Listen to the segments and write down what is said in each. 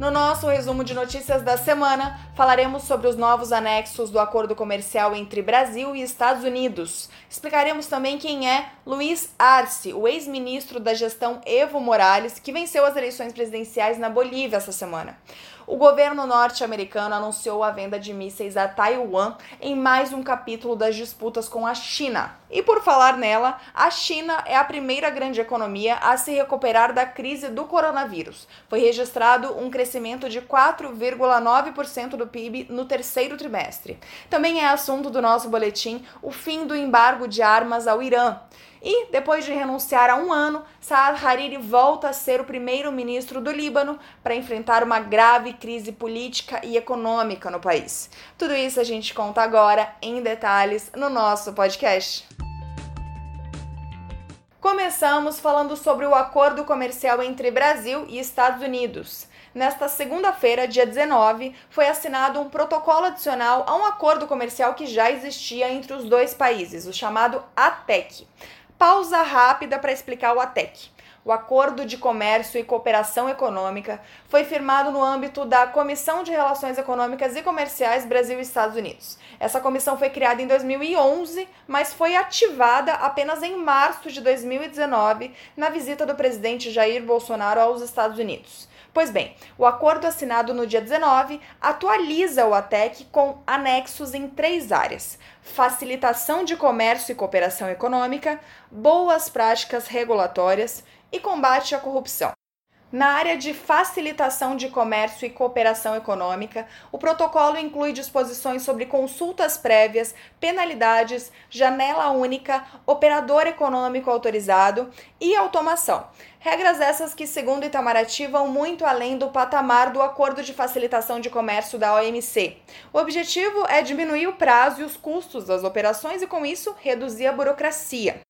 No nosso resumo de notícias da semana, falaremos sobre os novos anexos do acordo comercial entre Brasil e Estados Unidos. Explicaremos também quem é Luiz Arce, o ex-ministro da gestão Evo Morales, que venceu as eleições presidenciais na Bolívia essa semana. O governo norte-americano anunciou a venda de mísseis a Taiwan em mais um capítulo das disputas com a China. E por falar nela, a China é a primeira grande economia a se recuperar da crise do coronavírus. Foi registrado um crescimento de 4,9% do PIB no terceiro trimestre. Também é assunto do nosso boletim o fim do embargo de armas ao Irã. E, depois de renunciar a um ano, Saad Hariri volta a ser o primeiro-ministro do Líbano para enfrentar uma grave crise política e econômica no país. Tudo isso a gente conta agora em detalhes no nosso podcast. Começamos falando sobre o acordo comercial entre Brasil e Estados Unidos. Nesta segunda-feira, dia 19, foi assinado um protocolo adicional a um acordo comercial que já existia entre os dois países, o chamado ATEC pausa rápida para explicar o ATEC. O Acordo de Comércio e Cooperação Econômica foi firmado no âmbito da Comissão de Relações Econômicas e Comerciais Brasil e Estados Unidos. Essa comissão foi criada em 2011, mas foi ativada apenas em março de 2019, na visita do presidente Jair Bolsonaro aos Estados Unidos. Pois bem, o acordo assinado no dia 19 atualiza o ATEC com anexos em três áreas: facilitação de comércio e cooperação econômica, boas práticas regulatórias e combate à corrupção. Na área de facilitação de comércio e cooperação econômica, o protocolo inclui disposições sobre consultas prévias, penalidades, janela única, operador econômico autorizado e automação. Regras essas que, segundo Itamaraty, vão muito além do patamar do Acordo de Facilitação de Comércio da OMC. O objetivo é diminuir o prazo e os custos das operações e, com isso, reduzir a burocracia.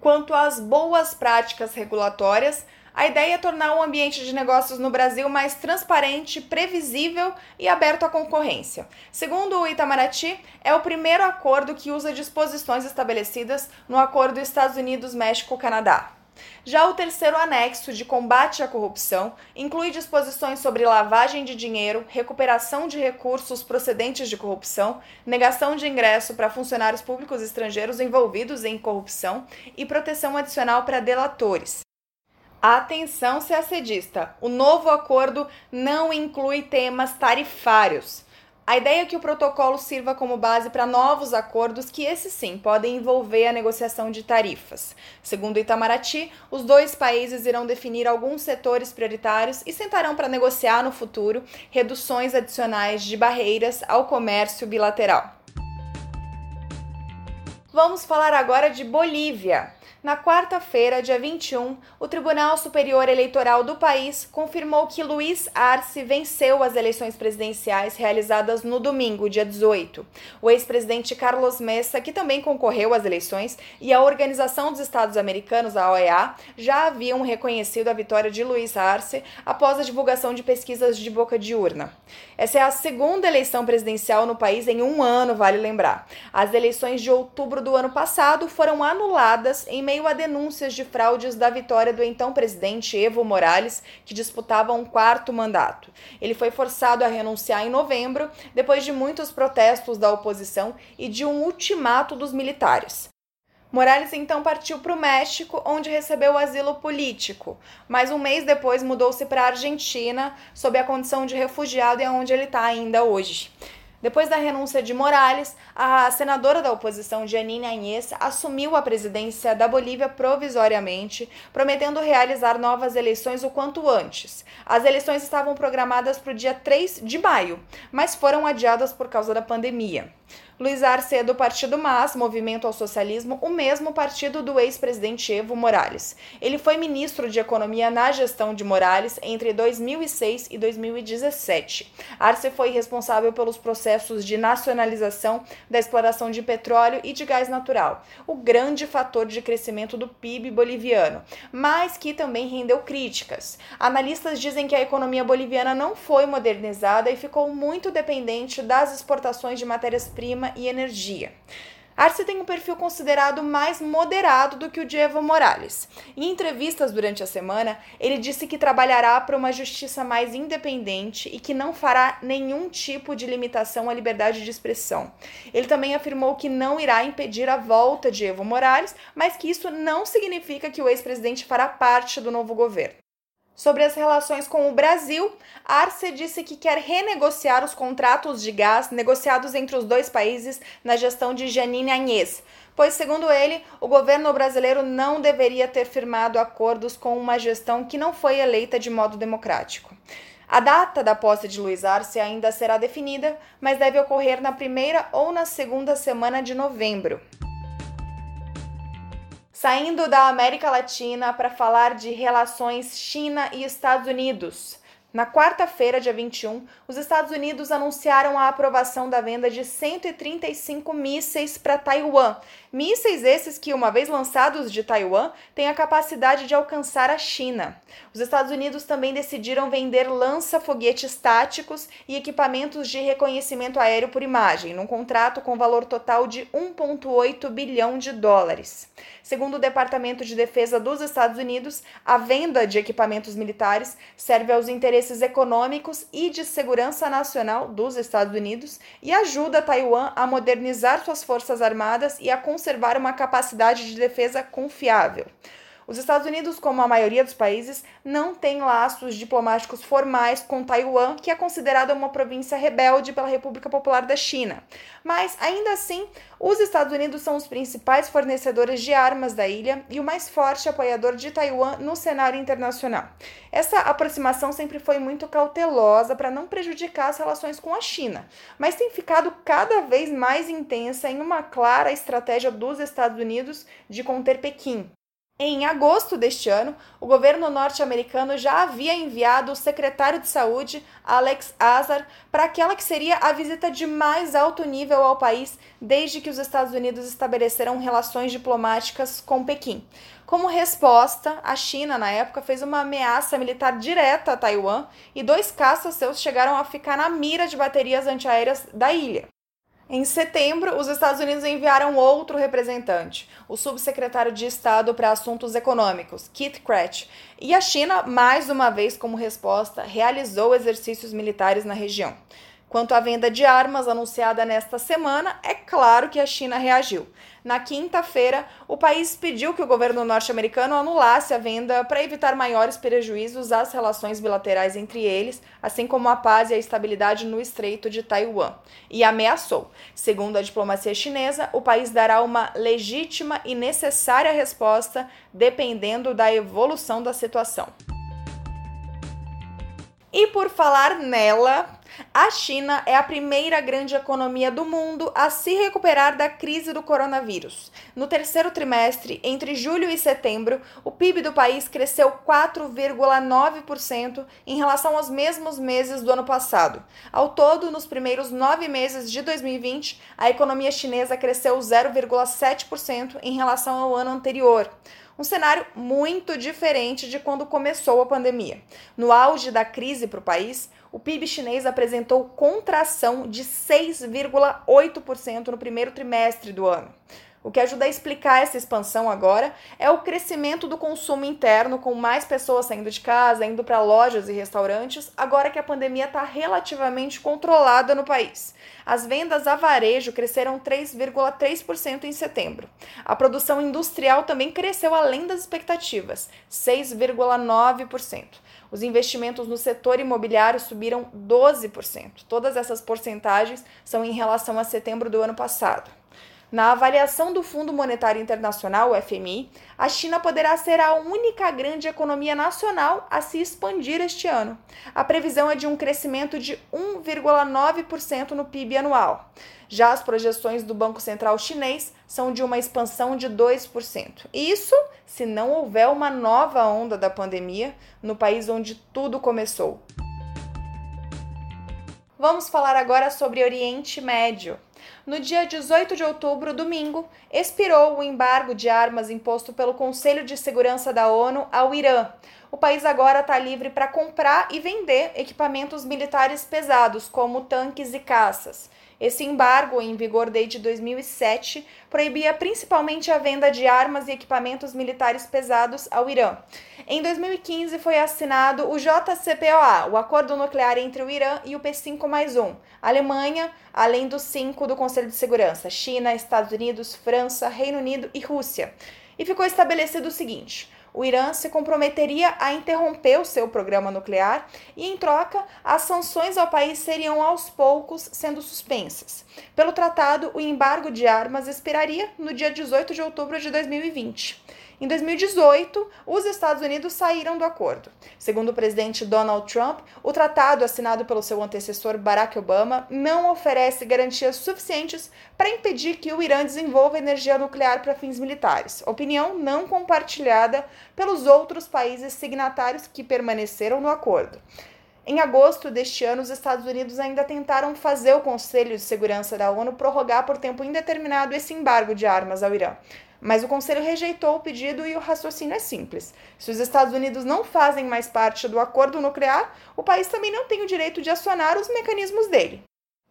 Quanto às boas práticas regulatórias, a ideia é tornar o ambiente de negócios no Brasil mais transparente, previsível e aberto à concorrência. Segundo o Itamaraty, é o primeiro acordo que usa disposições estabelecidas no Acordo Estados Unidos-México-Canadá. Já o terceiro anexo de combate à corrupção inclui disposições sobre lavagem de dinheiro, recuperação de recursos procedentes de corrupção, negação de ingresso para funcionários públicos estrangeiros envolvidos em corrupção e proteção adicional para delatores. Atenção, CACDista! O novo acordo não inclui temas tarifários. A ideia é que o protocolo sirva como base para novos acordos que, esses sim, podem envolver a negociação de tarifas. Segundo Itamaraty, os dois países irão definir alguns setores prioritários e sentarão para negociar no futuro reduções adicionais de barreiras ao comércio bilateral. Vamos falar agora de Bolívia. Na quarta-feira, dia 21, o Tribunal Superior Eleitoral do país confirmou que Luiz Arce venceu as eleições presidenciais realizadas no domingo, dia 18. O ex-presidente Carlos Messa, que também concorreu às eleições, e a Organização dos Estados Americanos, a OEA, já haviam reconhecido a vitória de Luiz Arce após a divulgação de pesquisas de boca de urna. Essa é a segunda eleição presidencial no país em um ano, vale lembrar. As eleições de outubro do ano passado foram anuladas em meio meio a denúncias de fraudes da vitória do então presidente Evo Morales, que disputava um quarto mandato. Ele foi forçado a renunciar em novembro, depois de muitos protestos da oposição e de um ultimato dos militares. Morales então partiu para o México, onde recebeu asilo político, mas um mês depois mudou-se para a Argentina, sob a condição de refugiado e é onde ele está ainda hoje. Depois da renúncia de Morales, a senadora da oposição, Janine Añez, assumiu a presidência da Bolívia provisoriamente, prometendo realizar novas eleições o quanto antes. As eleições estavam programadas para o dia 3 de maio, mas foram adiadas por causa da pandemia. Luiz Arce é do Partido MAS, Movimento ao Socialismo, o mesmo partido do ex-presidente Evo Morales. Ele foi ministro de Economia na gestão de Morales entre 2006 e 2017. Arce foi responsável pelos processos de nacionalização da exploração de petróleo e de gás natural, o grande fator de crescimento do PIB boliviano, mas que também rendeu críticas. Analistas dizem que a economia boliviana não foi modernizada e ficou muito dependente das exportações de matérias-primas e energia. Arce tem um perfil considerado mais moderado do que o de Evo Morales. Em entrevistas durante a semana, ele disse que trabalhará para uma justiça mais independente e que não fará nenhum tipo de limitação à liberdade de expressão. Ele também afirmou que não irá impedir a volta de Evo Morales, mas que isso não significa que o ex-presidente fará parte do novo governo. Sobre as relações com o Brasil, Arce disse que quer renegociar os contratos de gás negociados entre os dois países na gestão de Janine Agnès, pois, segundo ele, o governo brasileiro não deveria ter firmado acordos com uma gestão que não foi eleita de modo democrático. A data da posse de Luiz Arce ainda será definida, mas deve ocorrer na primeira ou na segunda semana de novembro saindo da América Latina para falar de relações China e Estados Unidos. Na quarta-feira, dia 21, os Estados Unidos anunciaram a aprovação da venda de 135 mísseis para Taiwan. Mísseis esses que, uma vez lançados de Taiwan, têm a capacidade de alcançar a China. Os Estados Unidos também decidiram vender lança-foguetes táticos e equipamentos de reconhecimento aéreo por imagem, num contrato com valor total de 1,8 bilhão de dólares. Segundo o Departamento de Defesa dos Estados Unidos, a venda de equipamentos militares serve aos interesses interesses econômicos e de segurança nacional dos Estados Unidos e ajuda Taiwan a modernizar suas forças armadas e a conservar uma capacidade de defesa confiável. Os Estados Unidos, como a maioria dos países, não têm laços diplomáticos formais com Taiwan, que é considerada uma província rebelde pela República Popular da China. Mas, ainda assim, os Estados Unidos são os principais fornecedores de armas da ilha e o mais forte apoiador de Taiwan no cenário internacional. Essa aproximação sempre foi muito cautelosa para não prejudicar as relações com a China, mas tem ficado cada vez mais intensa em uma clara estratégia dos Estados Unidos de conter Pequim. Em agosto deste ano, o governo norte-americano já havia enviado o secretário de Saúde, Alex Azar, para aquela que seria a visita de mais alto nível ao país desde que os Estados Unidos estabeleceram relações diplomáticas com Pequim. Como resposta, a China, na época, fez uma ameaça militar direta a Taiwan e dois caças seus chegaram a ficar na mira de baterias antiaéreas da ilha. Em setembro, os Estados Unidos enviaram outro representante, o subsecretário de Estado para Assuntos Econômicos, Keith Krach, e a China, mais uma vez como resposta, realizou exercícios militares na região. Quanto à venda de armas anunciada nesta semana, é claro que a China reagiu. Na quinta-feira, o país pediu que o governo norte-americano anulasse a venda para evitar maiores prejuízos às relações bilaterais entre eles, assim como a paz e a estabilidade no Estreito de Taiwan, e ameaçou. Segundo a diplomacia chinesa, o país dará uma legítima e necessária resposta dependendo da evolução da situação. E por falar nela, a China é a primeira grande economia do mundo a se recuperar da crise do coronavírus. No terceiro trimestre, entre julho e setembro, o PIB do país cresceu 4,9% em relação aos mesmos meses do ano passado. Ao todo, nos primeiros nove meses de 2020, a economia chinesa cresceu 0,7% em relação ao ano anterior um cenário muito diferente de quando começou a pandemia. No auge da crise para o país, o PIB chinês apresentou contração de 6,8% no primeiro trimestre do ano. O que ajuda a explicar essa expansão agora é o crescimento do consumo interno, com mais pessoas saindo de casa, indo para lojas e restaurantes, agora que a pandemia está relativamente controlada no país. As vendas a varejo cresceram 3,3% em setembro. A produção industrial também cresceu além das expectativas, 6,9%. Os investimentos no setor imobiliário subiram 12%. Todas essas porcentagens são em relação a setembro do ano passado. Na avaliação do Fundo Monetário Internacional, o FMI, a China poderá ser a única grande economia nacional a se expandir este ano. A previsão é de um crescimento de 1,9% no PIB anual. Já as projeções do Banco Central Chinês são de uma expansão de 2%. Isso se não houver uma nova onda da pandemia no país onde tudo começou. Vamos falar agora sobre Oriente Médio. No dia 18 de outubro, domingo, expirou o embargo de armas imposto pelo Conselho de Segurança da ONU ao Irã. O país agora está livre para comprar e vender equipamentos militares pesados, como tanques e caças. Esse embargo, em vigor desde 2007, proibia principalmente a venda de armas e equipamentos militares pesados ao Irã. Em 2015 foi assinado o JCPOA, o Acordo Nuclear entre o Irã e o P5 mais um, Alemanha, além dos cinco do Conselho de Segurança, China, Estados Unidos, França, Reino Unido e Rússia. E ficou estabelecido o seguinte: o Irã se comprometeria a interromper o seu programa nuclear e, em troca, as sanções ao país seriam aos poucos sendo suspensas. Pelo tratado, o embargo de armas expiraria no dia 18 de outubro de 2020. Em 2018, os Estados Unidos saíram do acordo. Segundo o presidente Donald Trump, o tratado assinado pelo seu antecessor Barack Obama não oferece garantias suficientes para impedir que o Irã desenvolva energia nuclear para fins militares. Opinião não compartilhada pelos outros países signatários que permaneceram no acordo. Em agosto deste ano, os Estados Unidos ainda tentaram fazer o Conselho de Segurança da ONU prorrogar por tempo indeterminado esse embargo de armas ao Irã. Mas o Conselho rejeitou o pedido e o raciocínio é simples. Se os Estados Unidos não fazem mais parte do acordo nuclear, o país também não tem o direito de acionar os mecanismos dele.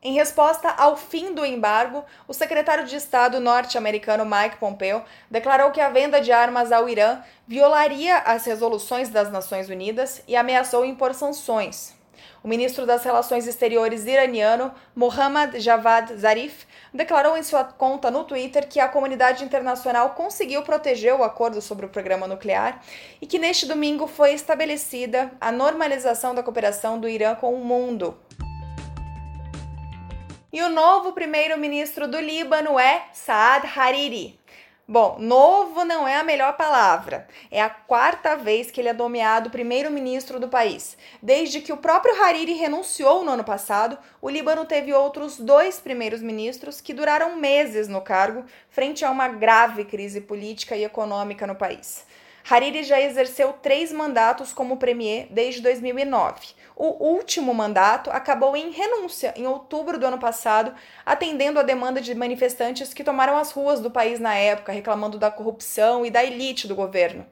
Em resposta ao fim do embargo, o secretário de Estado norte-americano Mike Pompeo declarou que a venda de armas ao Irã violaria as resoluções das Nações Unidas e ameaçou impor sanções. O ministro das Relações Exteriores iraniano, Mohammad Javad Zarif, declarou em sua conta no Twitter que a comunidade internacional conseguiu proteger o acordo sobre o programa nuclear e que neste domingo foi estabelecida a normalização da cooperação do Irã com o mundo. E o novo primeiro-ministro do Líbano é Saad Hariri. Bom, novo não é a melhor palavra. É a quarta vez que ele é nomeado primeiro-ministro do país. Desde que o próprio Hariri renunciou no ano passado, o Líbano teve outros dois primeiros-ministros que duraram meses no cargo, frente a uma grave crise política e econômica no país. Hariri já exerceu três mandatos como premier desde 2009. O último mandato acabou em renúncia em outubro do ano passado, atendendo a demanda de manifestantes que tomaram as ruas do país na época, reclamando da corrupção e da elite do governo.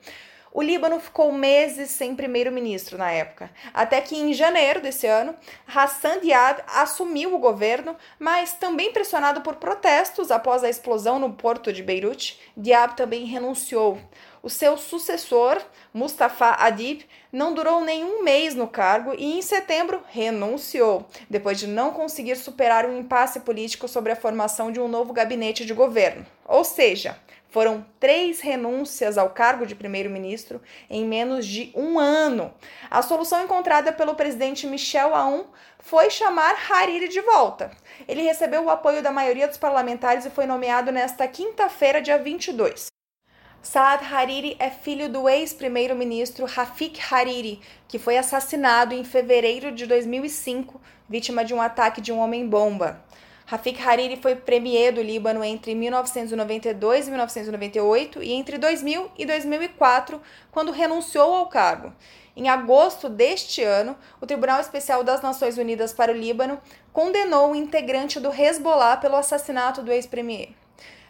O Líbano ficou meses sem primeiro-ministro na época, até que em janeiro desse ano, Hassan Diab assumiu o governo, mas também pressionado por protestos após a explosão no porto de Beirute, Diab também renunciou. O seu sucessor, Mustafa Adib, não durou nenhum mês no cargo e, em setembro, renunciou, depois de não conseguir superar um impasse político sobre a formação de um novo gabinete de governo. Ou seja, foram três renúncias ao cargo de primeiro-ministro em menos de um ano. A solução encontrada pelo presidente Michel Aoun foi chamar Hariri de volta. Ele recebeu o apoio da maioria dos parlamentares e foi nomeado nesta quinta-feira, dia 22. Saad Hariri é filho do ex-primeiro-ministro Rafik Hariri, que foi assassinado em fevereiro de 2005, vítima de um ataque de um homem-bomba. Rafik Hariri foi premier do Líbano entre 1992 e 1998 e entre 2000 e 2004, quando renunciou ao cargo. Em agosto deste ano, o Tribunal Especial das Nações Unidas para o Líbano condenou o integrante do Hezbollah pelo assassinato do ex-premier.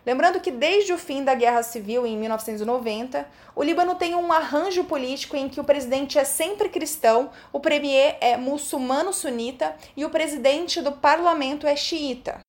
Lembrando que desde o fim da Guerra Civil em 1990, o Líbano tem um arranjo político em que o presidente é sempre cristão, o premier é muçulmano sunita e o presidente do parlamento é xiita.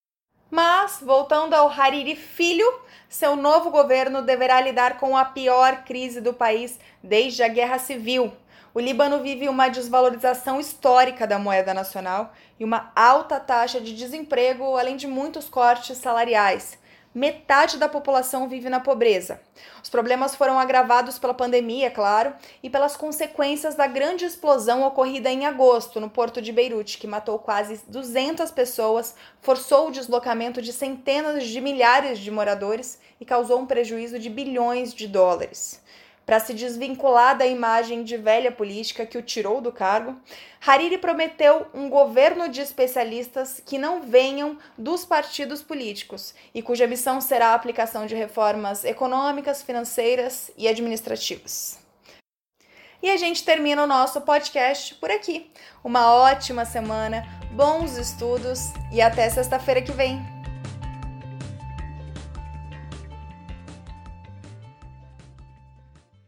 Mas, voltando ao Hariri filho, seu novo governo deverá lidar com a pior crise do país desde a Guerra Civil. O Líbano vive uma desvalorização histórica da moeda nacional e uma alta taxa de desemprego, além de muitos cortes salariais metade da população vive na pobreza. Os problemas foram agravados pela pandemia, claro, e pelas consequências da grande explosão ocorrida em agosto no porto de Beirute, que matou quase 200 pessoas, forçou o deslocamento de centenas de milhares de moradores e causou um prejuízo de bilhões de dólares para se desvincular da imagem de velha política que o tirou do cargo, Hariri prometeu um governo de especialistas que não venham dos partidos políticos e cuja missão será a aplicação de reformas econômicas, financeiras e administrativas. E a gente termina o nosso podcast por aqui. Uma ótima semana, bons estudos e até sexta-feira que vem.